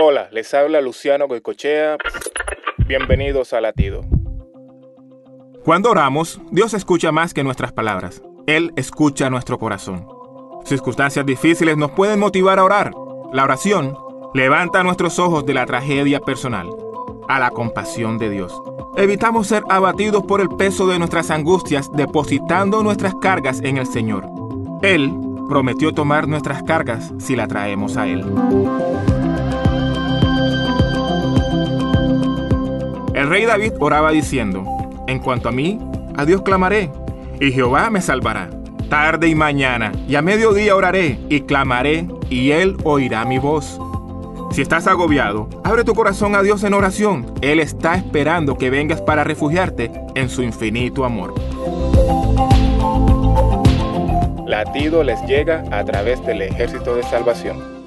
Hola, les habla Luciano Goicochea. Bienvenidos a Latido. Cuando oramos, Dios escucha más que nuestras palabras. Él escucha nuestro corazón. Circunstancias difíciles nos pueden motivar a orar. La oración levanta nuestros ojos de la tragedia personal a la compasión de Dios. Evitamos ser abatidos por el peso de nuestras angustias depositando nuestras cargas en el Señor. Él prometió tomar nuestras cargas si la traemos a Él. El rey David oraba diciendo, En cuanto a mí, a Dios clamaré, y Jehová me salvará. Tarde y mañana, y a mediodía oraré, y clamaré, y Él oirá mi voz. Si estás agobiado, abre tu corazón a Dios en oración. Él está esperando que vengas para refugiarte en su infinito amor. Latido les llega a través del ejército de salvación.